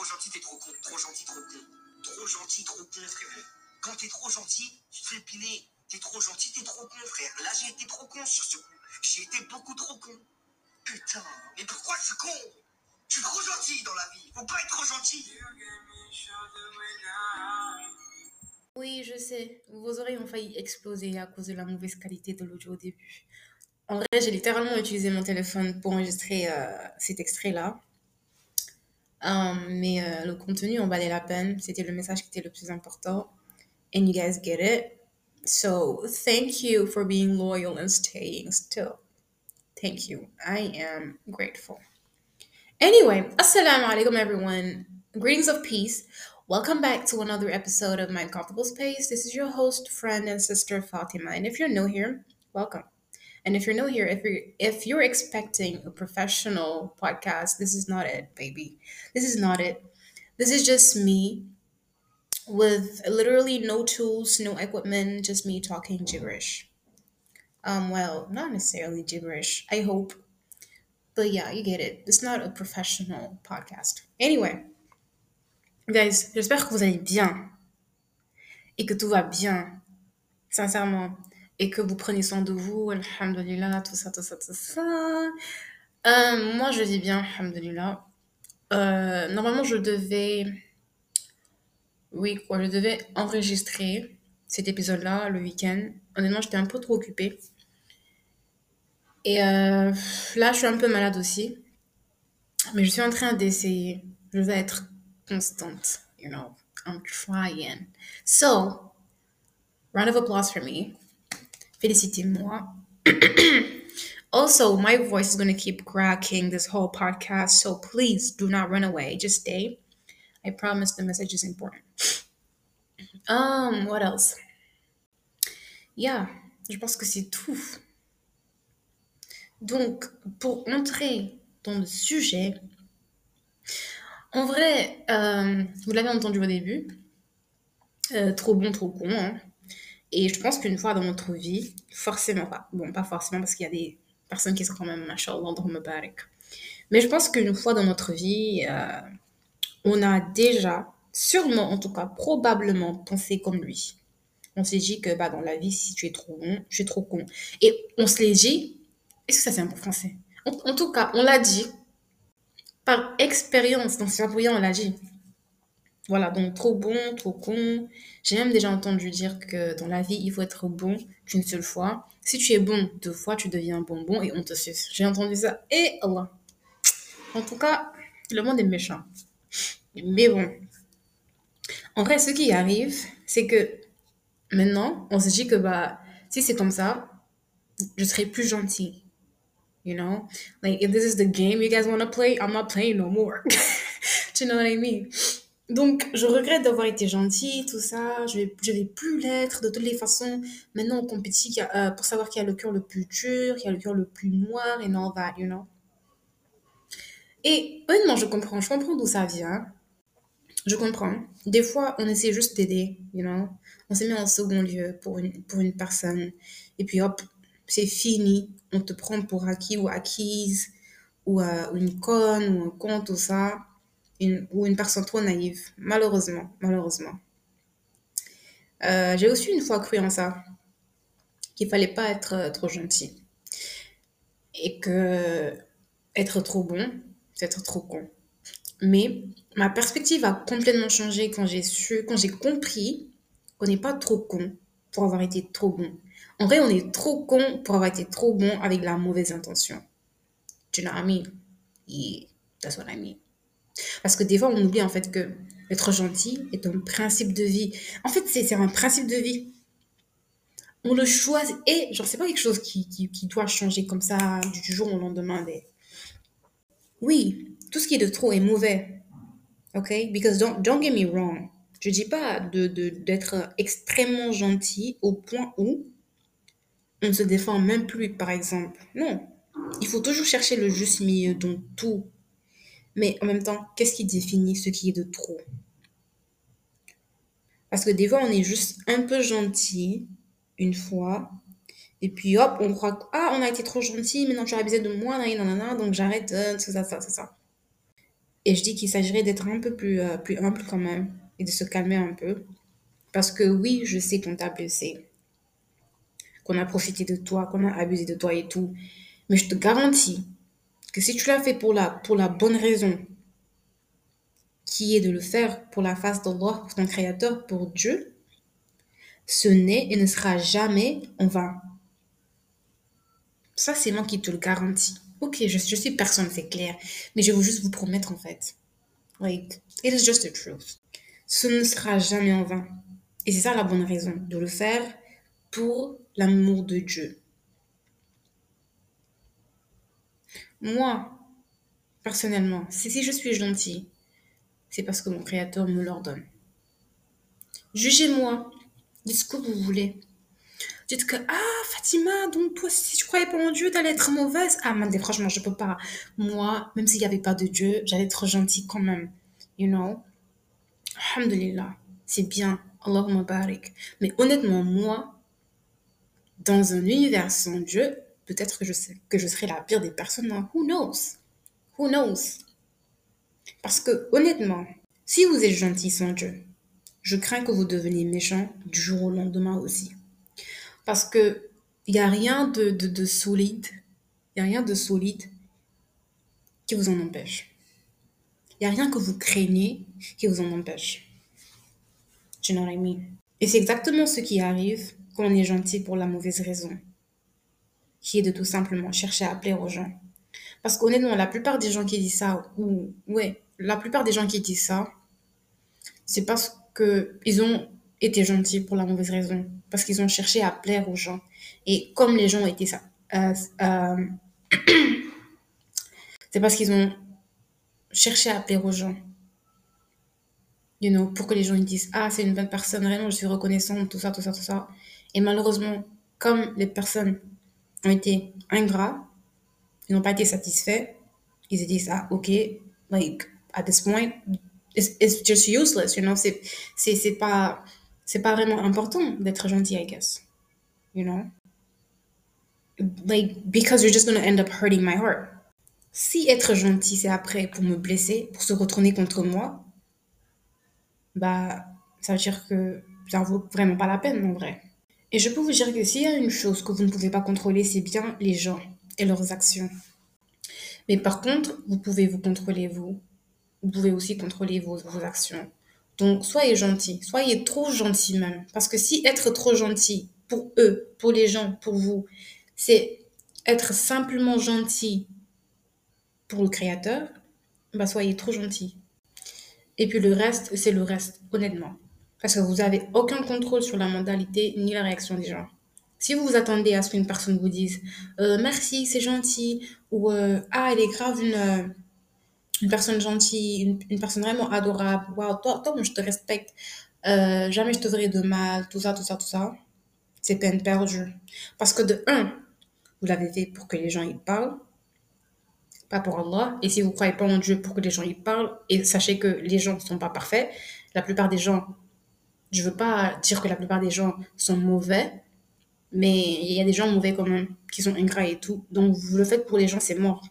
trop gentil, t'es trop con. Trop gentil, trop con. Trop gentil, trop con, frérot. Quand t'es trop gentil, tu te fais piner. T'es trop gentil, t'es trop con, frère. Là, j'ai été trop con sur ce coup. J'ai été beaucoup trop con. Putain, mais pourquoi je suis con? Je suis trop gentil dans la vie. Faut pas être trop gentil. Oui, je sais. Vos oreilles ont failli exploser à cause de la mauvaise qualité de l'audio au début. En vrai, j'ai littéralement utilisé mon téléphone pour enregistrer euh, cet extrait-là. Euh, mais euh, le contenu en valait la peine. C'était le message qui était le plus important. And you guys get it. So, thank you for being loyal and staying still. Thank you. I am grateful. Anyway, assalamu alaikum everyone. Greetings of peace. Welcome back to another episode of My Comfortable Space. This is your host, friend, and sister Fatima. And if you're new here, welcome. And if you're new here, if you're if you're expecting a professional podcast, this is not it, baby. This is not it. This is just me with literally no tools, no equipment, just me talking gibberish. Um, well, not necessarily gibberish. I hope, but yeah, you get it. It's not a professional podcast. Anyway, guys, j'espère que vous allez bien et que tout va bien, sincèrement, et que vous prenez soin de vous, alhamdulillah, tout ça, tout ça, tout ça. Euh, moi, je vis bien, alhamdulillah. Euh, normalement, je devais oui, quoi, je devais enregistrer cet épisode-là le week-end. Honnêtement, j'étais un peu trop occupée. Et euh, là, je suis un peu malade aussi. Mais je suis en train d'essayer. Je vais être constante. You know, I'm trying. So, round of applause for me. Félicitez-moi. also, my voice is going to keep cracking this whole podcast. So please do not run away. Just stay. I promise the message is important. Um, what else? Yeah, je pense que c'est tout. Donc, pour entrer dans le sujet, en vrai, euh, vous l'avez entendu au début, euh, trop bon, trop con. Hein. Et je pense qu'une fois dans notre vie, forcément pas, bon, pas forcément parce qu'il y a des personnes qui sont quand même, machallah, dans Mais je pense qu'une fois dans notre vie, euh, on a déjà, sûrement en tout cas, probablement pensé comme lui. On s'est dit que bah, dans la vie, si tu es trop bon, je suis trop con. Et on se l'est dit, est-ce que ça c'est un bon français? En, tout cas, on l'a dit par expérience, dans ce on l'a dit. Voilà, donc trop bon, trop con. J'ai même déjà entendu dire que dans la vie, il faut être bon qu'une seule fois. Si tu es bon deux fois, tu deviens bonbon et on te suce. J'ai entendu ça. Et Allah. En tout cas, le monde est méchant. Mais bon, en vrai, ce qui arrive, c'est que maintenant, on se dit que bah, si c'est comme ça, je serai plus gentil. You know? Like, if this is the game you guys want to play, I'm not playing no more. You know what I mean? Donc, je regrette d'avoir été gentille, tout ça. Je vais, je vais plus l'être de toutes les façons. Maintenant, on compétit euh, pour savoir qui a le cœur le plus dur, qui a le cœur le plus noir, et all that, you know? Et honnêtement, je comprends. Je comprends d'où ça vient. Je comprends. Des fois, on essaie juste d'aider, you know. On s'est mis en second lieu pour une, pour une personne. Et puis hop, c'est fini. On te prend pour acquis ou acquise, ou euh, une conne, ou un con, tout ça. Ou une personne trop naïve. Malheureusement, malheureusement. Euh, j'ai aussi une fois cru en ça. Qu'il fallait pas être euh, trop gentil. Et que être trop bon, c'est être trop con. Mais ma perspective a complètement changé quand j'ai su, quand j'ai compris qu'on n'est pas trop con pour avoir été trop bon. En vrai, on est trop con pour avoir été trop bon avec la mauvaise intention. Tu know what I mean? Yeah, that's. Parce que des fois, on oublie en fait que être gentil est un principe de vie. En fait, c'est un principe de vie. On le choisit. Et, genre, c'est pas quelque chose qui, qui, doit changer comme ça du jour au lendemain. Oui, tout ce qui est de trop est mauvais. OK? Because don't, don't get me wrong. Je dis pas de, d'être extrêmement gentil au point où on ne se défend même plus, par exemple. Non. Il faut toujours chercher le juste milieu dans tout. Mais en même temps, qu'est-ce qui définit ce qui est de trop? Parce que des fois, on est juste un peu gentil une fois. Et puis hop, on croit que, ah, on a été trop gentil, maintenant tu as abusé de moi, nanana, donc j'arrête, euh, tout ça, ça, ça, ça. Et je dis qu'il s'agirait d'être un peu plus, euh, plus humble quand même et de se calmer un peu. Parce que oui, je sais qu'on t'a blessé, qu'on a profité de toi, qu'on a abusé de toi et tout. Mais je te garantis que si tu l'as fait pour la, bonne raison, qui est de le faire pour la face d'Allah, pour ton Créateur, pour Dieu, ce n'est et ne sera jamais en vain. Ça, c'est moi qui te le garantis. Ok, je, je suis personne, c'est clair. Mais je veux juste vous promettre, en fait. Like, it is just the truth. Ce ne sera jamais en vain. Et c'est ça la bonne raison de le faire pour l'amour de Dieu. Moi, personnellement, si, si je suis gentille, c'est parce que mon Créateur me l'ordonne. Jugez-moi, dites ce que vous voulez. Dites que, ah, Fatima, donc toi, si tu croyais pas en Dieu, t'allais être mauvaise. Ah, mais franchement, je peux pas. Moi, même s'il n'y avait pas de Dieu, j'allais être gentille quand même. You know? Alhamdulillah. C'est bien. Allahumma barik. Mais honnêtement, moi, dans un univers sans Dieu, peut-être que je serai la pire des personnes. hein. Who knows? Who knows? Parce que honnêtement, si vous êtes gentil sans Dieu, je crains que vous deveniez méchant du jour au lendemain aussi. Parce que il n'y a rien de, de, de solide, rien de solide qui vous en empêche. Il n'y a rien que vous craignez qui vous en empêche. You know what? Et c'est exactement ce qui arrive quand on est gentil pour la mauvaise raison, qui est de tout simplement chercher à plaire aux gens. Parce qu'honnêtement, la plupart des gens qui disent ça, ou ouais, la plupart des gens qui disent ça, c'est parce que ils ont été gentils pour la mauvaise raison, parce qu'ils ont cherché à plaire aux gens. Et comme les gens été ça, euh, euh, c'est parce qu'ils ont cherché à plaire aux gens. You know, pour que les gens ils disent ah c'est une bonne personne, vraiment je suis reconnaissante, tout ça, tout ça, tout ça. Et malheureusement, comme les personnes ont été ingrats, ils n'ont pas été satisfaits, ils se disent ah ok, like at this point it's, it's just useless, you know, c'est c'est c'est pas c'est pas vraiment important d'être gentil, I guess, you know, like because you're just gonna end up hurting my heart. Si être gentil c'est après pour me blesser, pour se retourner contre moi, bah ça veut dire que ça vaut vraiment pas la peine en vrai. Et je peux vous dire que s'il y a une chose que vous ne pouvez pas contrôler, c'est bien les gens et leurs actions. Mais par contre, vous pouvez vous contrôler vous. Vous pouvez aussi contrôler vos, actions. Donc, soyez gentil. Soyez trop gentil même. Parce que si être trop gentil pour eux, pour les gens, pour vous, c'est être simplement gentil pour le créateur, bah soyez trop gentil. Et puis le reste, c'est le reste, honnêtement. Parce que vous n'avez aucun contrôle sur la mentalité ni la réaction des gens. Si vous vous attendez à ce qu'une personne vous dise euh, merci, c'est gentil, ou euh, ah, elle est grave une, euh, une personne gentille, une, personne vraiment adorable, waouh, toi, toi, je te respecte, jamais je te ferai de mal, tout ça, tout ça, tout ça, c'est peine perdue. Parce que de un, vous l'avez fait pour que les gens y parlent, pas pour Allah. Et si vous croyez pas en Dieu pour que les gens y parlent, et sachez que les gens ne sont pas parfaits, la plupart des gens, je veux pas dire que la plupart des gens sont mauvais, mais il y a des gens mauvais quand même, qui sont ingrats et tout. Donc vous le faites pour les gens, c'est mort.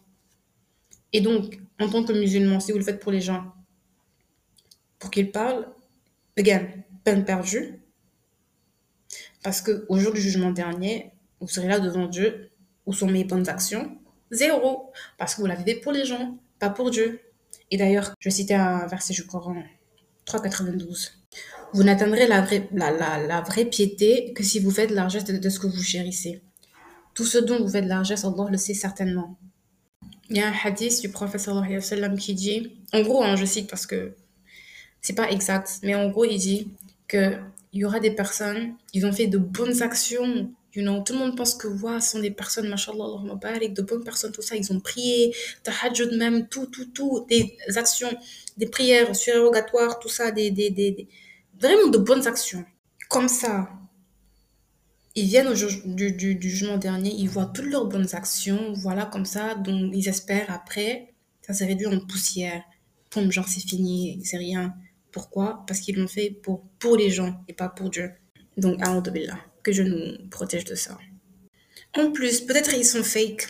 Et donc, en tant que musulman, si vous le faites pour les gens, pour qu'ils parlent, again, peine perdue. Parce que au jour du jugement dernier, vous serez là devant Dieu, où sont mes bonnes actions? Zéro. Parce que vous l'avez fait pour les gens, pas pour Dieu. Et d'ailleurs, je citais un verset du Coran 3,92. Vous n'atteindrez la vraie, la, la, vraie piété que si vous faites largesse de, ce que vous chérissez. Tout ce dont vous faites largesse, Allah le sait certainement. Il y a un hadith du prophète qui dit, en gros, hein, je cite parce que c'est pas exact, mais en gros, il dit que il y aura des personnes, ils ont fait de bonnes actions, tout le monde pense que ouais, ce sont des personnes, mashallah, de bonnes personnes, tout ça, ils ont prié, tahajjud même, tout, tout, tout, des actions, des prières surérogatoires, tout ça, des, des, des, des- vraiment de bonnes actions. Comme ça, ils viennent au du, du, du jugement dernier, ils voient toutes leurs bonnes actions, voilà, comme ça, dont ils espèrent après, ça s'est réduit en poussière. Poum, genre c'est fini, c'est rien. Pourquoi? Parce qu'ils l'ont fait pour, pour les gens et pas pour Dieu. Donc, Billah, que je nous protège de ça. En plus, peut-être ils sont fake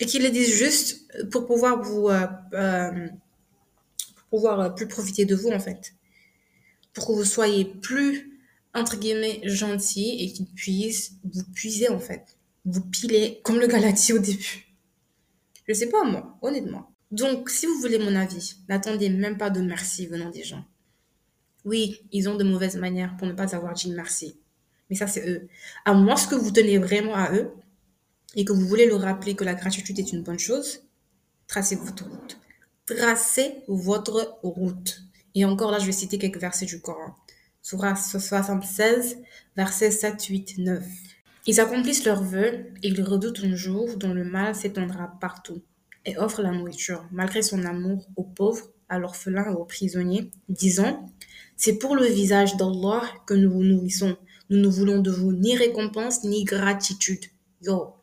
et qu'ils le disent juste pour pouvoir vous, euh, euh, pouvoir euh, plus profiter de vous, en fait. Pour que vous soyez plus, entre guillemets, gentil et qu'il puisse vous puiser, en fait. Vous piler, comme le Galati au début. Je sais pas, moi, honnêtement. Donc, si vous voulez mon avis, n'attendez même pas de merci venant des gens. Oui, ils ont de mauvaises manières pour ne pas avoir dit merci. Mais ça, c'est eux. À moins que vous tenez vraiment à eux et que vous voulez leur rappeler que la gratitude est une bonne chose, tracez votre route. Tracez votre route. Et encore là, je vais citer quelques versets du Coran. Surah 76, versets 7, 8, 9. Ils accomplissent leurs vœux et ils redoutent un jour dont le mal s'étendra partout et offrent la nourriture, malgré son amour aux pauvres, à l'orphelin et aux prisonniers, disant C'est pour le visage d'Allah que nous vous nourrissons. Nous ne voulons de vous ni récompense ni gratitude. Yo.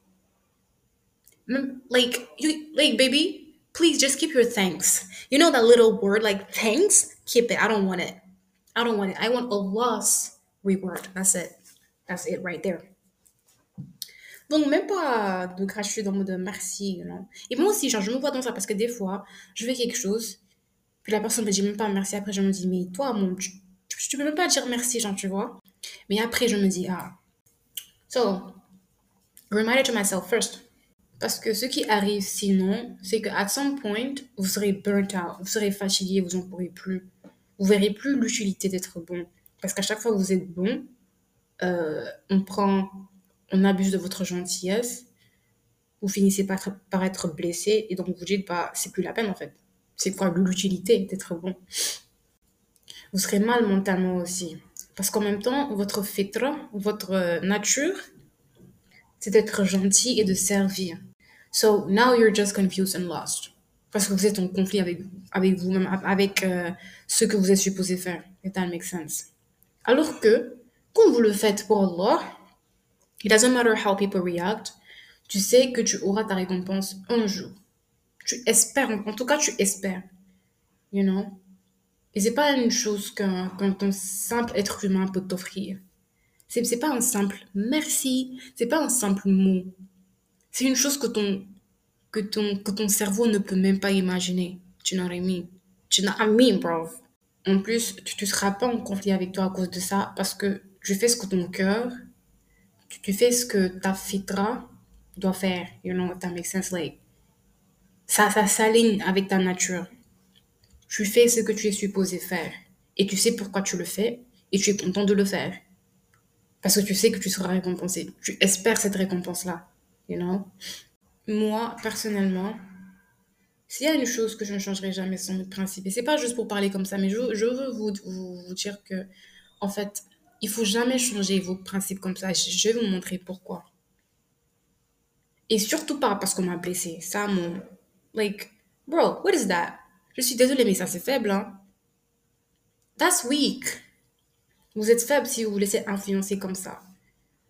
Like, like, baby, please just keep your thanks. You know that little word, like thanks? Keep it. I don't want it. I don't want it. I want Allah's reward. That's it. That's it right there. Donc, même pas de dans le mode merci, non. Et moi aussi, genre, je me vois dans ça parce que des fois, je fais quelque chose, puis la personne me dit même pas merci. Après, je me dis, mais toi, mon, tu, tu peux même pas dire merci, genre, tu vois. Mais après, je me dis, ah. So, remind it to myself first. Parce que ce qui arrive sinon, c'est qu'à some point, vous serez burnt out, vous serez fatigué, vous n'en pourrez plus. Vous verrez plus l'utilité d'être bon. Parce qu'à chaque fois que vous êtes bon, euh, on prend on abuse de votre gentillesse, vous finissez par être, blessé et donc vous dites, bah, c'est plus la peine en fait. C'est quoi l'utilité d'être bon? Vous serez mal mentalement aussi. Parce qu'en même temps, votre fitra, votre nature, c'est d'être gentil et de servir. So now you're just confused and lost. Parce que vous êtes en conflit avec, avec vous-même, avec euh, ce que vous êtes supposé faire. If that makes sense. Alors que, quand vous le faites pour Allah, It doesn't matter how people react. Tu sais que tu auras ta récompense un jour. Tu espères, en tout cas, tu espères. You know? Et c'est pas une chose qu'un qu simple être humain peut t'offrir. C'est, pas un simple merci, c'est pas un simple mot. C'est une chose que ton, que ton, que ton cerveau ne peut même pas imaginer. Tu I mean? Tu I mean, bro. En plus, tu ne seras pas en conflit avec toi à cause de ça parce que tu fais ce que ton cœur tu fais ce que ta fitra doit faire. You know, that makes sense. Like, ça, ça s'aligne avec ta nature. Tu fais ce que tu es supposé faire. Et tu sais pourquoi tu le fais. Et tu es content de le faire. Parce que tu sais que tu seras récompensé. Tu espères cette récompense-là. You know? Moi, personnellement, s'il y a une chose que je ne changerai jamais, c'est mon principe. Et c'est pas juste pour parler comme ça, mais je, je veux vous, dire que, en fait, il faut jamais changer vos principes comme ça. Je vais vous montrer pourquoi. Et surtout pas parce qu'on m'a blessé. Ça, mon... Like, bro, what is that? Je suis désolée, mais ça, c'est faible, hein? That's weak. Vous êtes faible si vous vous laissez influencer comme ça.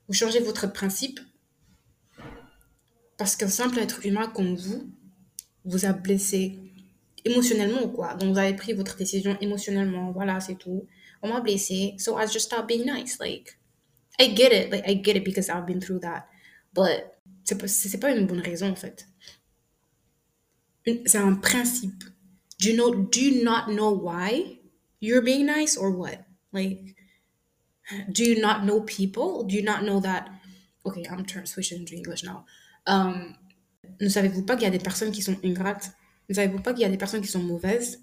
Vous changez votre principe parce qu'un simple être humain comme vous vous a blessé émotionnellement ou quoi. Donc, vous avez pris votre décision émotionnellement. Voilà, c'est tout on m'a blessé, so I just stopped being nice. Like, I get it, like I get it because I've been through that, but c'est pas, une bonne raison en fait. C'est un principe. Do you know? Do you not know why you're being nice or what? Like, do you not know people? Do you not know that? Okay, I'm turn switching into English now. Um, ne savez-vous pas qu'il y a des personnes qui sont ingrates? Ne savez-vous pas qu'il y a des personnes qui sont mauvaises?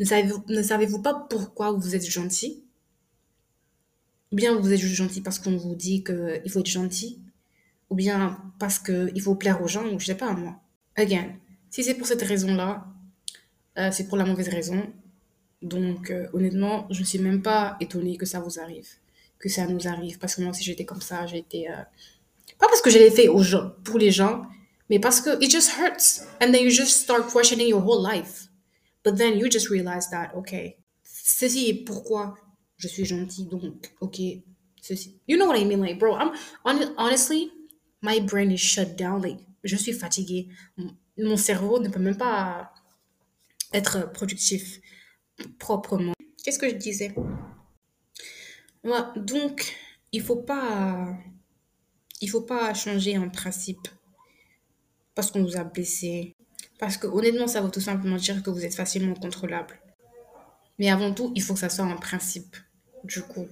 Ne savez-vous, savez-vous pas pourquoi vous êtes gentil? Ou bien vous êtes juste gentil parce qu'on vous dit qu'il faut être gentil? Ou bien parce qu'il faut plaire aux gens? Ou je sais pas, moi. Again, si c'est pour cette raison-là, euh, c'est pour la mauvaise raison. Donc, euh, honnêtement, je ne suis même pas étonnée que ça vous arrive. Que ça nous arrive. Parce que moi aussi, j'étais comme ça. Été... Euh, pas parce que je l'ai fait aux gens, pour les gens, mais parce que it just hurts. And then you just start questioning your whole life. But then you just realize that, okay, ceci est pourquoi je suis gentil, donc, ok, ceci. You know what I mean? Like, bro, I'm, honestly, my brain is shut down. Like, je suis fatiguée. Mon cerveau ne peut même pas être productif proprement. Qu'est-ce que je disais? donc, il faut pas, il faut pas changer un principe parce qu'on vous a blessé, parce que honnêtement, ça veut tout simplement dire que vous êtes facilement contrôlable. Mais avant tout, il faut que ça soit un principe, du coup.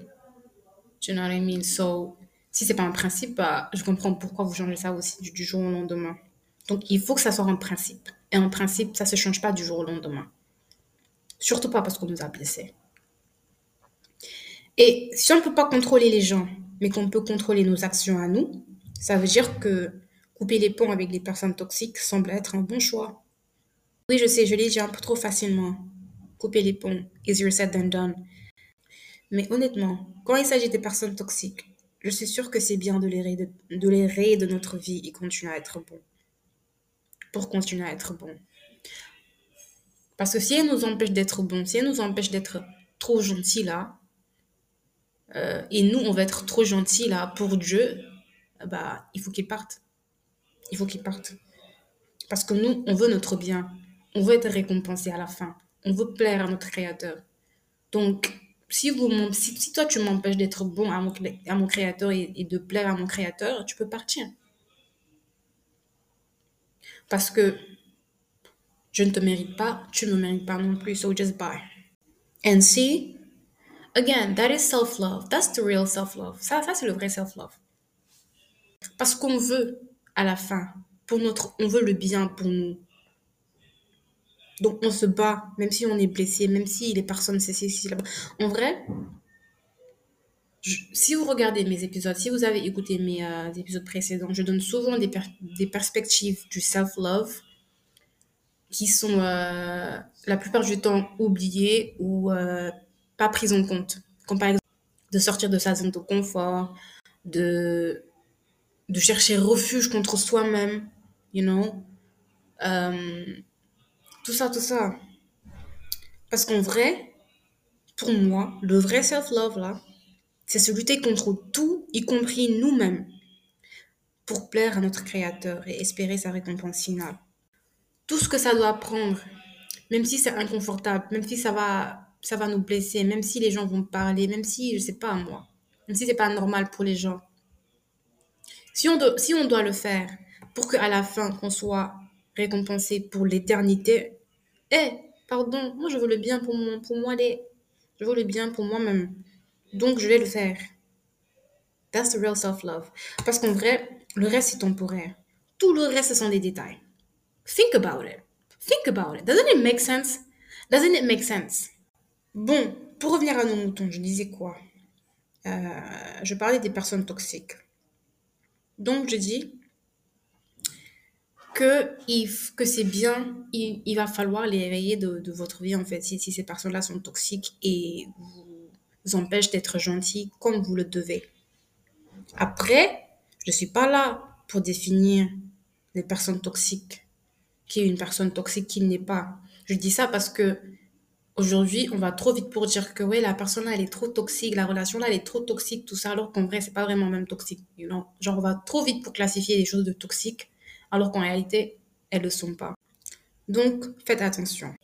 Tu know what I mean? So, si c'est pas un principe, bah, je comprends pourquoi vous changez ça aussi du, du jour au lendemain. Donc, il faut que ça soit un principe. Et un principe, ça se change pas du jour au lendemain. Surtout pas parce qu'on nous a blessés. Et si on ne peut pas contrôler les gens, mais qu'on peut contrôler nos actions à nous, ça veut dire que couper les ponts avec les personnes toxiques semble être un bon choix. Oui, je sais, je l'ai dit un peu trop facilement. Couper les ponts, easier said than done. Mais honnêtement, quand il s'agit des personnes toxiques, je suis sûre que c'est bien de les, rayer de, notre vie et continuer à être bon. Pour continuer à être bon. Parce que si elles nous empêchent d'être bons, si elles nous empêchent d'être trop gentils là, euh, et nous, on va être trop gentils là pour Dieu, bah, il faut qu'ils partent. Il faut qu'ils partent. Parce que nous, on veut notre bien. On veut être récompensé à la fin. On veut plaire à notre Créateur. Donc, si, vous, si, si toi, tu m'empêches d'être bon à mon, à mon Créateur et, de plaire à mon Créateur, tu peux partir. Parce que je ne te mérite pas, tu ne me mérites pas non plus, so just bye. See, again, that is self-love. That's the real self-love. Ça, ça c'est le vrai self-love. Parce qu'on veut, à la fin, pour notre, on veut le bien pour nous. Donc on se bat, même si on est blessé, même si les personnes, c'est ici, là-bas. En vrai, si vous regardez mes épisodes, si vous avez écouté mes euh, épisodes précédents, je donne souvent des perspectives du self-love qui sont euh, la plupart du temps oubliées ou euh, pas prises en compte. Comme par exemple de sortir de sa zone de confort, de, de chercher refuge contre soi-même, you know. Euh, tout ça, tout ça. Parce qu'en vrai, pour moi, le vrai self-love, là, c'est se lutter contre tout, y compris nous-mêmes, pour plaire à notre Créateur et espérer sa récompense finale tout ce que ça doit prendre, même si c'est inconfortable, même si ça va, ça va nous blesser, même si les gens vont parler, même si, je sais pas moi, même si c'est pas normal pour les gens. Si on, doit, si on doit le faire pour qu'à la fin, qu'on soit récompensé pour l'éternité, eh, pardon, moi je veux le bien pour, moi, je veux le bien pour moi-même. Donc je vais le faire. That's the real self-love. Parce qu'en vrai, le reste c'est temporaire. Tout le reste, ce sont des détails. Think about it. Think about it. Doesn't it make sense? Doesn't it make sense? Bon, pour revenir à nos moutons, je disais quoi? Euh, je parlais des personnes toxiques. Donc, je dis que, que c'est bien, il, il, va falloir les éveiller de, de, votre vie, en fait, si, si ces personnes-là sont toxiques et vous empêchent d'être gentil comme vous le devez. Après, je ne suis pas là pour définir les personnes toxiques qui est une personne toxique qui n'est pas. Je dis ça parce que aujourd'hui, on va trop vite pour dire que ouais, la personne elle est trop toxique, la relation là, elle est trop toxique, tout ça, alors qu'en vrai, c'est pas vraiment même toxique. Genre, on va trop vite pour classifier les choses de toxiques, alors qu'en réalité, elles le sont pas. Donc, faites attention.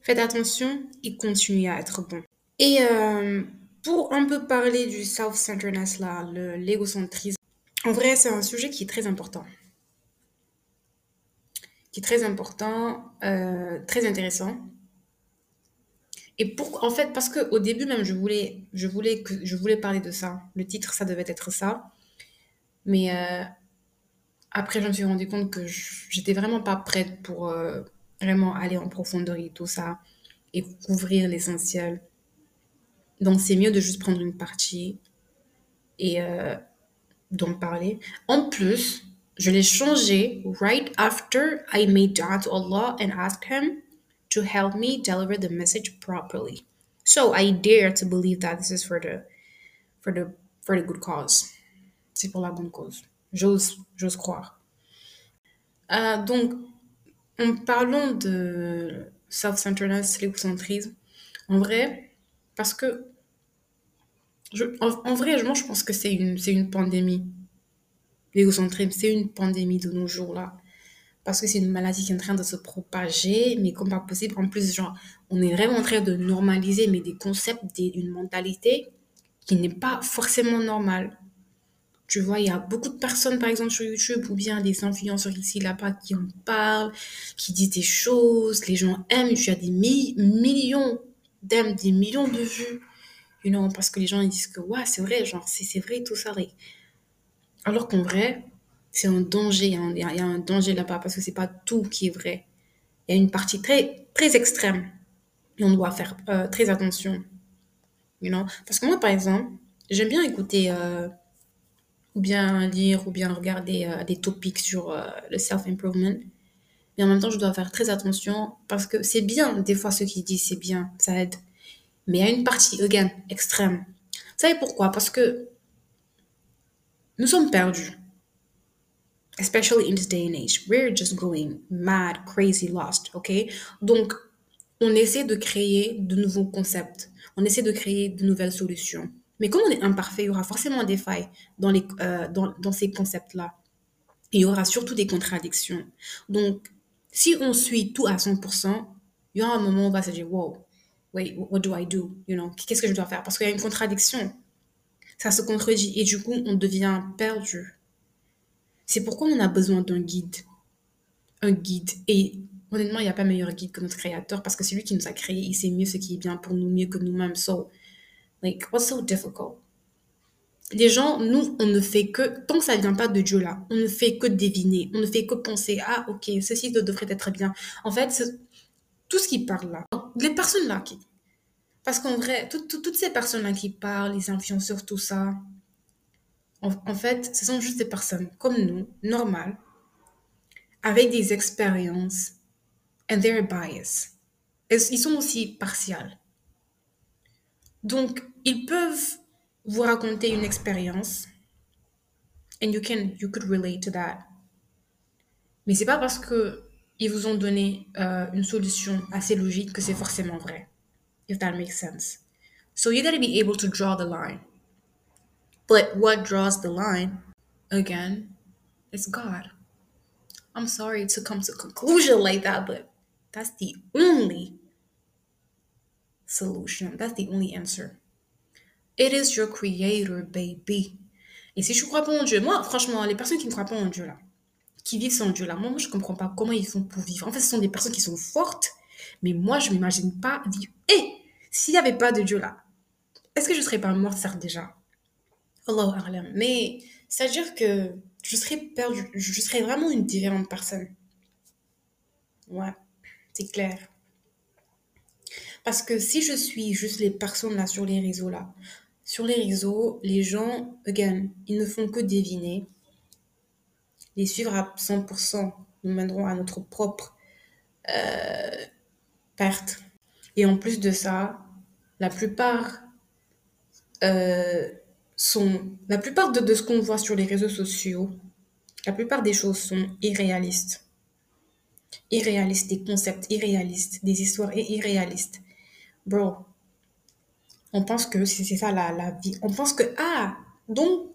Faites attention et continuez à être bon. Et euh, pour un peu parler du self-centeredness là, l'égocentrisme, en vrai, c'est un sujet qui est très important qui est très important, euh, très intéressant. Et pour, en fait, parce que au début même, je voulais, je voulais que, je voulais parler de ça. Le titre, ça devait être ça. Mais euh, après, je me suis rendu compte que j'étais vraiment pas prête pour euh, vraiment aller en profondeur et tout ça et couvrir l'essentiel. Donc, c'est mieux de juste prendre une partie et euh, d'en parler. En plus, je l'ai changé right after I made dua to Allah and asked Him to help me deliver the message properly. So I dare to believe that this is for the for the for the good cause. C'est pour la bonne cause. J'ose j'ose croire. Euh, donc, en parlant de self-centeredness, l'égocentrisme, en vrai, parce que en, vrai, je pense que c'est une, c'est une pandémie l'égocentrisme, c'est une pandémie de nos jours là. Parce que c'est une maladie qui est en train de se propager, mais comme pas possible. En plus, genre, on est vraiment en train de normaliser, mais des concepts, des, une mentalité qui n'est pas forcément normale. Tu vois, il y a beaucoup de personnes, par exemple, sur YouTube, ou bien des influenceurs ici, là-bas, qui en parlent, qui disent des choses, les gens aiment. Tu as des mi millions d'aimes, des millions de vues, you know, parce que les gens ils disent que ouais, c'est vrai, genre, c'est vrai, tout ça. Alors qu'en vrai, c'est un danger, il y, a, un danger là-bas parce que c'est pas tout qui est vrai. Il y a une partie très, très extrême et on doit faire euh, très attention. You know? Parce que moi, par exemple, j'aime bien écouter euh, ou bien lire ou bien regarder euh, des topics sur le self-improvement. Mais en même temps, je dois faire très attention parce que c'est bien, des fois, ce qu'ils disent, c'est bien, ça aide. Mais il y a une partie, again, extrême. Vous savez pourquoi? Parce que nous sommes perdus. Especially in this day and age. We're just going mad, crazy, lost, ok Donc, on essaie de créer de nouveaux concepts. On essaie de créer de nouvelles solutions. Mais comme on est imparfait, il y aura forcément des failles dans, les, euh, dans, dans ces concepts-là. Il y aura surtout des contradictions. Donc, si on suit tout à 100%, il y aura un moment où on va se dire, wow, wait, what do I do? You know, qu'est-ce que je dois faire? Parce qu'il y a une contradiction. Ça se contredit et du coup, on devient perdu. C'est pourquoi on a besoin d'un guide. Un guide. Et honnêtement, il n'y a pas meilleur guide que notre créateur parce que c'est lui qui nous a créés. Il sait mieux ce qui est bien pour nous, mieux que nous-mêmes. So, like, what's so difficult? les gens, nous, on ne fait que, tant que ça ne vient pas de Dieu là, on ne fait que deviner, on ne fait que penser, ah ok, ceci devrait être bien. En fait, tout ce qui parle là, les personnes là qui... Parce qu'en vrai, toutes ces personnes-là qui parlent, les influenceurs, tout ça, en, fait, ce sont juste des personnes comme nous, normales, avec des expériences, and they're biased. Ils sont aussi partials. Donc, ils peuvent vous racontez une expérience and you can you could relate to that. Mais c'est pas parce que ils vous ont donné euh, une solution assez logique que c'est forcément vrai. If that makes sense. So you gotta be able to draw the line. But what draws the line, again, is God. I'm sorry to come to a conclusion like that, but that's the only solution. That's the only answer. It is your creator, baby. Et si je ne crois pas en Dieu, moi, franchement, les personnes qui ne croient pas en Dieu, là, qui vivent sans Dieu, là, moi, je ne comprends pas comment ils font pour vivre. En fait, ce sont des personnes qui sont fortes, mais moi, je ne m'imagine pas vivre. Et s'il n'y avait pas de Dieu, là, est-ce que je serais pas morte, certes, déjà? Allah. Mais c'est-à-dire que je serais perdue, je serais vraiment une différente personne. Ouais, c'est clair. Parce que si je suis juste les personnes là sur les réseaux là, sur les réseaux, les gens, again, ils ne font que deviner. Les suivre à 100% nous mèneront à notre propre euh, perte. Et en plus de ça, la plupart euh, sont, la plupart de, de ce qu'on voit sur les réseaux sociaux, la plupart des choses sont irréalistes. Irréalistes, des concepts irréalistes, des histoires irréalistes. Bro, on pense que c'est ça la, la, vie. On pense que, ah, donc,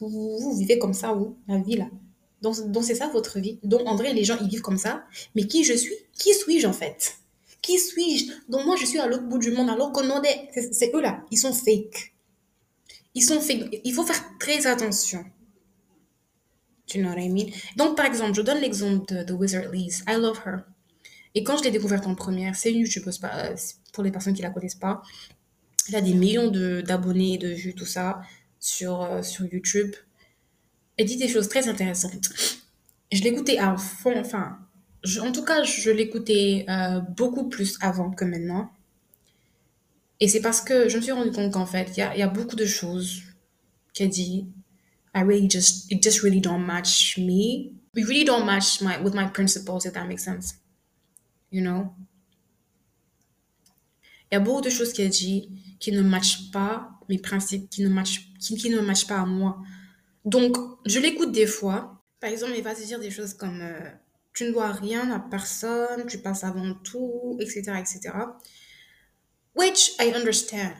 vous, vivez comme ça, vous, la vie là. Donc, c'est ça votre vie. Donc, en vrai, les gens, ils vivent comme ça. Mais qui je suis? Qui suis-je en fait? Qui suis-je? Donc, moi, je suis à l'autre bout du monde, alors qu'on est. C'est eux là, ils sont fake. Ils sont fake. Il faut faire très attention. Tu know what I mean Donc, par exemple, je donne l'exemple de, de Wizard Lee's. I love her. Et quand je l'ai découverte en première, c'est une YouTubeuse, pas, pour les personnes qui la connaissent pas. Elle a des millions d'abonnés, de, vues, tout ça, sur, euh, sur YouTube. Elle dit des choses très intéressantes. Je l'écoutais à fond, enfin, en tout cas, je l'écoutais euh, beaucoup plus avant que maintenant. Et c'est parce que je me suis rendu compte qu'en fait, il y a, y a, beaucoup de choses qu'elle dit. I really just, it just really don't match me. We really don't match my, with my principles, if that makes sense. You know? Il y a beaucoup de choses qu'elle dit qui ne matchent pas mes principes, qui ne matchent, qui, qui ne matchent pas à moi. Donc, je l'écoute des fois. Par exemple, il va se dire des choses comme euh, tu ne dois rien à personne, tu passes avant tout, etc., etc. Which I understand.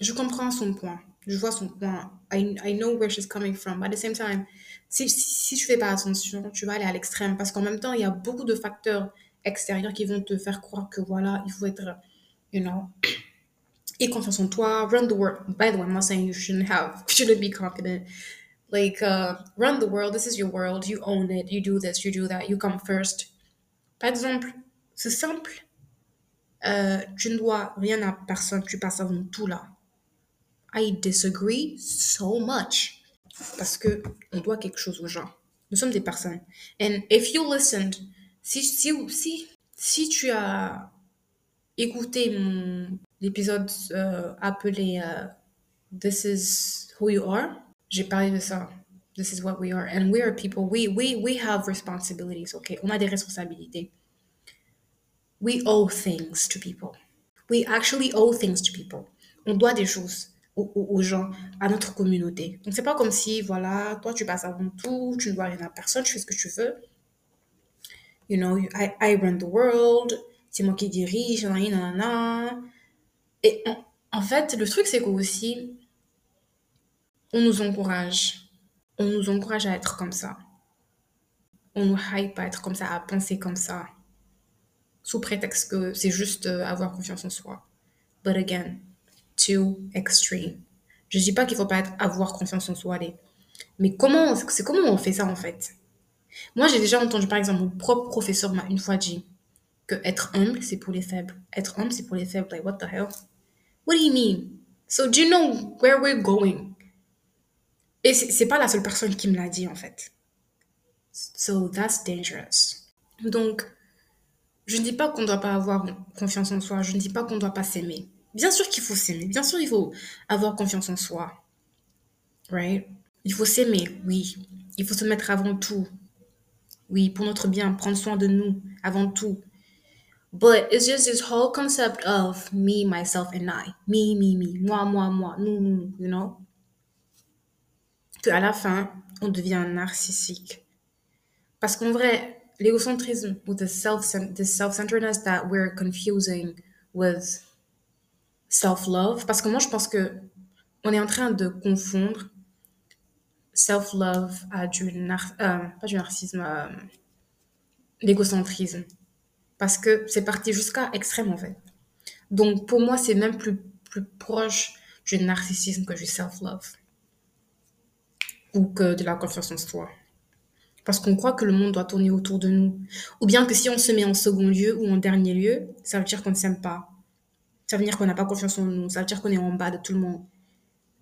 Je comprends son point. Je vois son point. I, I know where she's coming from. But at the same time, si, si, si tu fais pas attention, tu vas aller à l'extrême. Parce qu'en même temps, il y a beaucoup de facteurs extérieurs qui vont te faire croire que voilà, il faut être, you know, et confiance en toi, run the world. By the way, I'm not saying you shouldn't have, shouldn't be confident. Like, uh, run the world, this is your world, you own it, you do this, you do that, you come first. Par exemple, c'est simple. Euh, tu ne dois rien à personne, tu passes avant tout là. I disagree so much. Parce que on doit quelque chose aux gens. Nous sommes des personnes. And if you listened, si, si, si, si tu as écouté mon l'épisode euh, appelé euh, This is who you are, j'ai parlé de ça. This is what we are. And we are people. We, we, we have responsibilities, okay? On a des responsabilités. We owe things to people. We actually owe things to people. On doit des choses aux, gens, à notre communauté. Donc, c'est pas comme si, voilà, toi, tu passes avant tout, tu ne dois rien à personne, tu fais ce que tu veux. You know, I, I run the world, c'est moi qui dirige, nanana. Et en, en fait, le truc, c'est qu'aussi, on nous encourage. On nous encourage à être comme ça. On nous hype à être comme ça, à penser comme ça. Sous prétexte que c'est juste euh, avoir confiance en soi. But again, too extreme. Je dis pas qu'il faut pas être, avoir confiance en soi, allez. Mais comment, c'est comment on fait ça en fait? Moi, j'ai déjà entendu, par exemple, mon propre professeur m'a une fois dit que être humble, c'est pour les faibles. Être humble, c'est pour les faibles. Like, what the hell? What do you mean? So, do you know where we're going? Et c'est pas la seule personne qui me l'a dit en fait. So, that's dangerous. Donc, je ne dis pas qu'on ne doit pas avoir confiance en soi. Je ne dis pas qu'on ne doit pas s'aimer. Bien sûr qu'il faut s'aimer. Bien sûr, il faut avoir confiance en soi. Right? Il faut s'aimer, oui. Il faut se mettre avant tout. Oui, pour notre bien, prendre soin de nous avant tout. But it's just this whole concept of me, myself, and I. Me, me, me. Moi, moi, moi. Nous, nous, nous. You know? Qu'à la fin, on devient narcissique. Parce qu'en vrai, l'égocentrisme ou the self the self-centeredness that we're confusing with self-love, parce que moi je pense que on est en train de confondre self-love à du nar euh, pas du narcissisme, euh, l'égocentrisme, parce que c'est parti jusqu'à extrême en fait. Donc pour moi c'est même plus plus proche du narcissisme que du self-love ou que de la confiance en soi parce qu'on croit que le monde doit tourner autour de nous. Ou bien que si on se met en second lieu ou en dernier lieu, ça veut dire qu'on ne s'aime pas. Ça veut dire qu'on n'a pas confiance en nous. Ça veut dire qu'on est en bas de tout le monde.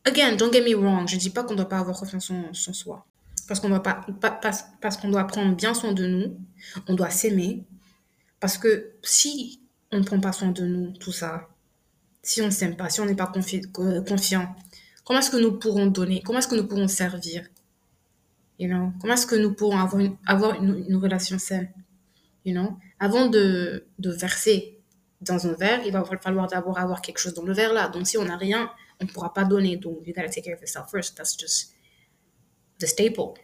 Again, don't get me wrong. Je dis pas qu'on doit pas avoir confiance en, soi. Parce qu'on doit pas, pas parce, qu'on doit prendre bien soin de nous. On doit s'aimer. Parce que si on ne prend pas soin de nous, tout ça, si on ne s'aime pas, si on n'est pas confi confiant, comment est-ce que nous pourrons donner? Comment est-ce que nous pourrons servir? You know? Comment est-ce que nous pourrons avoir une, relation saine? Avant de, verser dans un verre, il va falloir d'abord avoir quelque chose dans le verre là. Donc si on n'a rien, on ne pourra pas donner. Donc you gotta take care of yourself first. That's just the staple.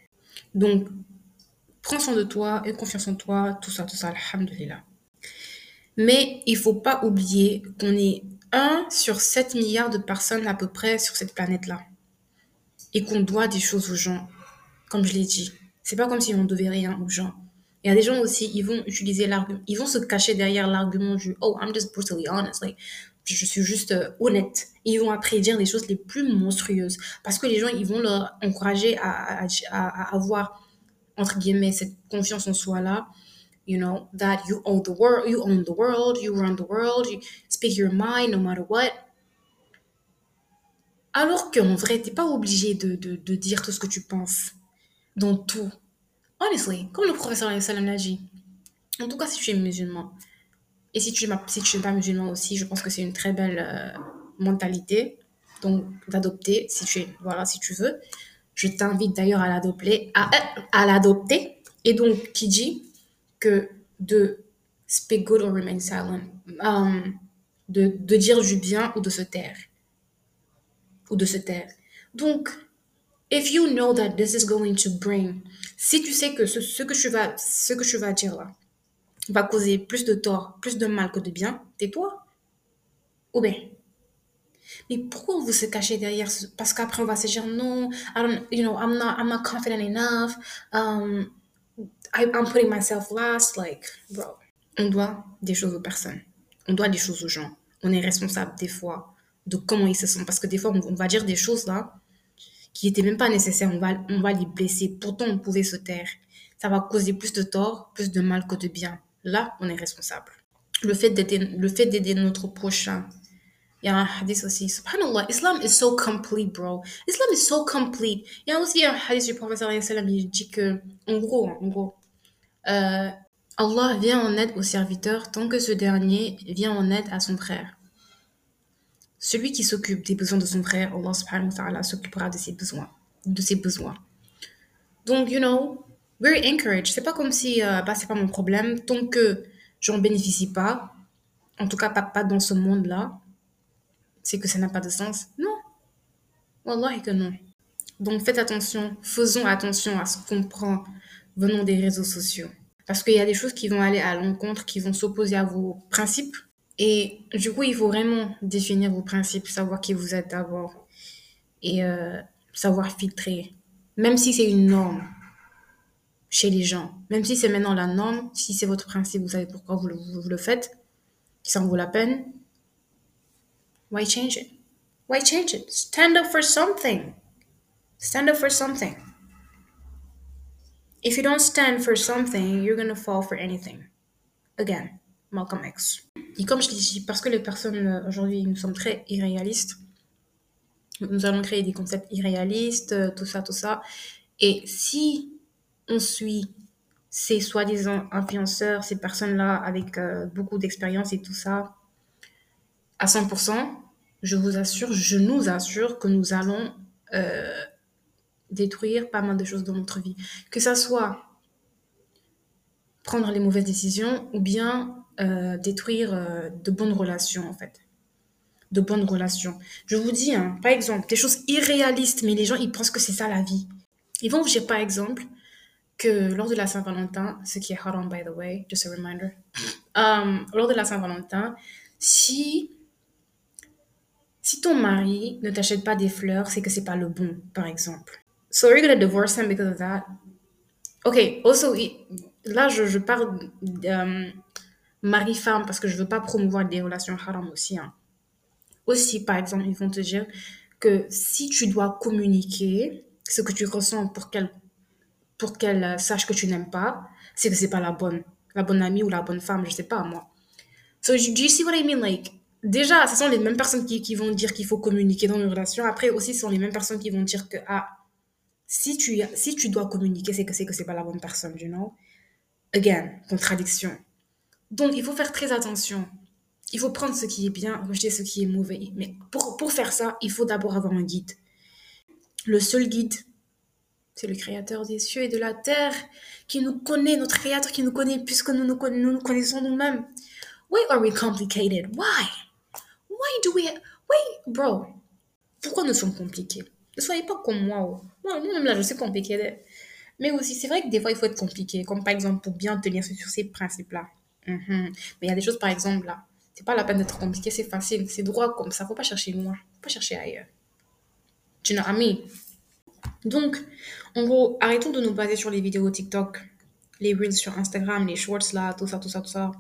Donc prends soin de toi, aie confiance en toi, tout ça, tout ça, alhamdulillah. Mais il faut pas oublier qu'on est 1 sur 7 milliards de personnes à peu près sur cette planète-là. Et qu'on doit des choses aux gens comme je l'ai dit. C'est pas comme si on devait rien aux gens. Il y a des gens aussi, ils vont utiliser l'argument, ils vont se cacher derrière l'argument du oh, I'm just brutally honest, like, je suis juste euh, honnête. Et ils vont après dire les choses les plus monstrueuses parce que les gens, ils vont leur encourager à, à, à, avoir entre guillemets cette confiance en soi là. You know that you own the world, you own the world, you run the world, you speak your mind no matter what. Alors qu'en vrai, t'es pas obligé de, de, de dire tout ce que tu penses dans tout. Honestly, comme le professeur l'a dit. En tout cas, si tu es musulman, et si tu n'es si pas musulman aussi, je pense que c'est une très belle euh, mentalité d'adopter si tu voilà, si tu veux. Je t'invite d'ailleurs à l'adopter, à, l'adopter. Et donc, qui dit que de speak good or remain silent, um, de, de dire du bien ou de se taire, ou de se taire. Donc, if you know that this is going to bring, si tu sais que ce, que tu vas, ce que tu vas dire là va causer plus de tort, plus de mal que de bien, tais-toi. Ou bien. Mais pourquoi vous se cachez derrière ce... Parce qu'après on va se dire non, I don't, you know, I'm not, I'm not confident enough. Um, I, I'm putting myself last. Like, bro, on doit des choses aux personnes. On doit des choses aux gens. On est responsable des fois de comment ils se sentent. Parce que des fois, on va dire des choses là qui n'étaient même pas nécessaires. On va, on va les blesser. Pourtant, on pouvait se taire. Ça va causer plus de tort, plus de mal que de bien. Là, on est responsable. le fait d'aider, notre prochain. Il y a un hadith aussi. Subhanallah, Islam is so complete, bro. Islam is so complete. Il y a aussi un hadith du prophète sallam, il dit que, en gros, en gros, euh, Allah vient en aide au serviteur tant que ce dernier vient en aide à son frère. Celui qui s'occupe des besoins de son frère, Allah subhanahu wa s'occupera de ses besoins, de ses besoins. Donc, you know, we're encouraged. C'est pas comme si, euh, bah, c'est pas mon problème. Tant que j'en bénéficie pas, en tout cas pas, pas dans ce monde-là, c'est que ça n'a pas de sens. Non. Wallahi que non. Donc faites attention, faisons attention à ce qu'on prend venant des réseaux sociaux. Parce qu'il y a des choses qui vont aller à l'encontre, qui vont s'opposer à vos principes. Et du coup, il faut vraiment définir vos principes, savoir qui vous êtes d'abord. Et euh, savoir filtrer. Même si c'est une norme chez les gens. Même si c'est maintenant la norme, si c'est votre principe, vous savez pourquoi vous le, vous le faites, ça en vaut la peine, why change it? Why change it? Stand up for something. Stand up for something. If you don't stand for something, you're gonna fall for anything. Again, Malcolm X. Et comme je l'ai dit, parce que les personnes euh, aujourd'hui, nous sommes très irréalistes, nous allons créer des concepts irréalistes, euh, tout ça, tout ça. Et si on suit ces soi-disant influenceurs, ces personnes-là avec euh, beaucoup d'expérience et tout ça, à 100%, je vous assure, je nous assure que nous allons détruire pas mal de choses dans notre vie. Que ça soit prendre les mauvaises décisions ou bien euh, détruire euh, de bonnes relations, en fait. De bonnes relations. Je vous dis, hein, par exemple, des choses irréalistes, mais les gens, ils pensent que c'est ça la vie. Ils vont dire, par exemple, que lors de la Saint-Valentin, ce qui est haram, by the way, just a reminder, um, lors de la Saint-Valentin, si si ton mari ne t'achète pas des fleurs, c'est que c'est pas le bon, par exemple. So are you gonna divorce him because of that? Okay, also, là, je, je parle euh, mari-femme parce que je veux pas promouvoir des relations haram aussi. hein. Aussi, par exemple, ils vont te dire que si tu dois communiquer ce que tu ressens pour qu'elle pour qu'elle euh, sache que tu n'aimes pas, c'est que c'est pas la bonne, la bonne amie ou la bonne femme, je sais pas moi. So, do you see what I mean? Like, déjà, ce sont les mêmes personnes qui, qui vont dire qu'il faut communiquer dans une relation. Après, aussi, ce sont les mêmes personnes qui vont dire que, ah, si tu, si tu dois communiquer, c'est que c'est que c'est pas la bonne personne, you know? Again, contradiction. Donc, il faut faire très attention. Il faut prendre ce qui est bien, rejeter ce qui est mauvais. Mais pour, pour faire ça, il faut d'abord avoir un guide. Le seul guide, c'est le créateur des cieux et de la terre qui nous connaît, notre créateur qui nous connaît plus que nous nous, nous, connaissons nous-mêmes. Why are we complicated? Why? Why do we... Why, bro? Pourquoi nous sommes compliqués? Ne soyez pas comme moi. oh. Moi, moi-même là, je suis compliqué. Mais aussi, c'est vrai que des fois, il faut être compliqué. Comme par exemple, pour bien tenir sur ces principes-là. Mhm. Mais il y a des choses, par exemple, là. C'est pas la peine d'être compliqué, c'est facile. C'est droit comme ça. Faut pas chercher loin. Faut pas chercher ailleurs. Tu n'as ami. Donc, en gros, arrêtons de nous baser sur les vidéos TikTok, les reels sur Instagram, les shorts là, tout ça, tout ça, tout ça.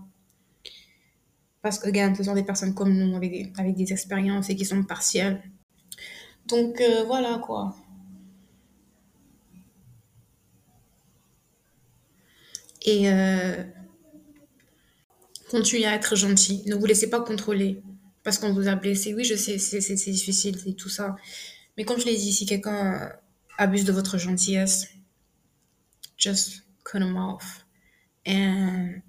Parce que, again, ce sont des personnes comme nous, avec des, avec des expériences et qui sont partielles. Donc, euh, voilà quoi. Et euh, continuez à être gentil. Ne vous laissez pas contrôler parce qu'on vous a blessé. Oui, je sais, c'est difficile, c'est tout ça. Mais comme je l'ai dit, si quelqu'un euh, abuse de votre gentillesse, just cut him off. And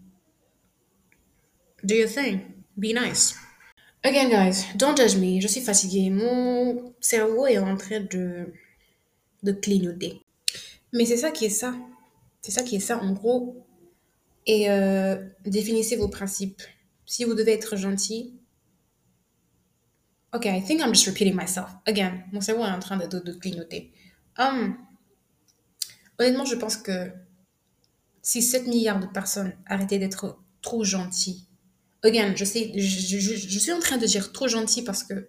do your thing. Be nice. Again, guys, don't judge me. Je suis fatiguée. Mon cerveau est en train de, de clignoter. Mais c'est ça qui est ça. C'est ça qui est ça, en gros. Et euh, définissez vos principes. Si vous devez être gentil. Ok, I think I'm just repeating myself. Again, mon cerveau est en train de, clignoter. Um, honnêtement, je pense que si 7 milliards de personnes arrêtaient d'être trop gentilles, again, je sais, je, je- je suis en train de dire trop gentil parce que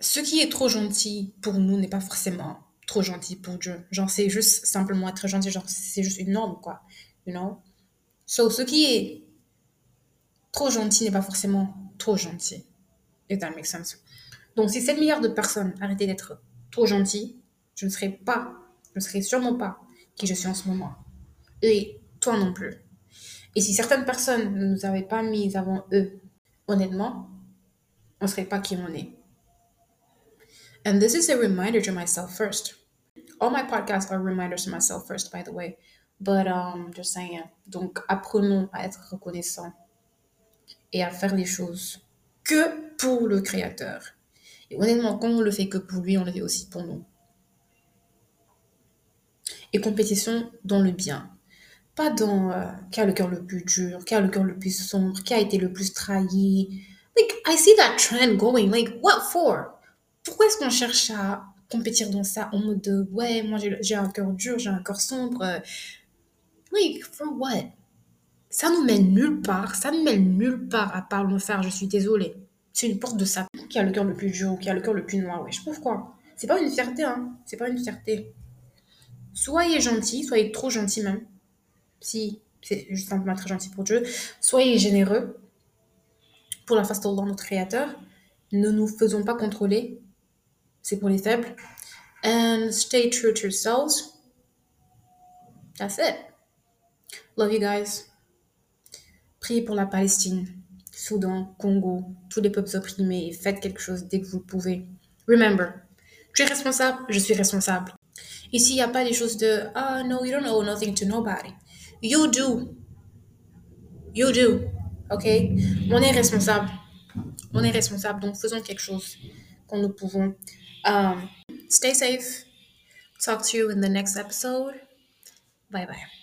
ce qui est trop gentil pour nous n'est pas forcément trop gentil pour Dieu. Genre, c'est juste simplement être gentil, genre, c'est juste une norme, quoi. You know? So, ce qui est trop gentil n'est pas forcément trop gentil. If that makes sense. Donc, si 7 milliards de personnes arrêtaient d'être trop gentilles, je ne serais pas, je ne serais sûrement pas qui je suis en ce moment. Et toi non plus. Et si certaines personnes ne nous avaient pas mis avant eux, honnêtement, on ne serait pas qui on est. And this is a reminder to myself first. All my podcasts are reminders to myself first, by the way. But um, just saying. Donc, apprenons à être reconnaissants et à faire les choses que pour le Créateur. Et honnêtement, quand on le fait que pour lui, on le fait aussi pour nous. Et compétition dans le bien. Pas dans euh, qui a le cœur le plus dur, qui a le cœur le plus sombre, qui a été le plus trahi. Like, I see that trend going. Like, what for? Pourquoi est-ce qu'on cherche à compétir dans ça en mode de ouais, moi j'ai un cœur dur, j'ai un cœur sombre. Like, for what? Ça nous mène nulle part. Ça nous mène nulle part à part nous faire, je suis désolée. C'est une porte de ça. Qui a le cœur le plus dur, qui a le cœur le plus noir, ouais. Je pourquoi. C'est pas une fierté, hein. C'est pas une fierté. Soyez gentil, soyez trop gentil même si c'est juste simplement très gentil pour Dieu, soyez généreux pour la face de notre Créateur. Ne nous faisons pas contrôler. C'est pour les faibles. And stay true to yourselves. That's it. Love you guys. Priez pour la Palestine, Soudan, Congo, tous les peuples opprimés et faites quelque chose dès que vous pouvez. Remember, tu es responsable, je suis responsable. Ici, il n'y a pas des choses de Ah, no, you don't owe nothing to nobody. You do. You do. OK? On est responsable. On est responsable. Donc, faisons quelque chose quand nous pouvons. Um, stay safe. Talk to you in the next episode. Bye bye.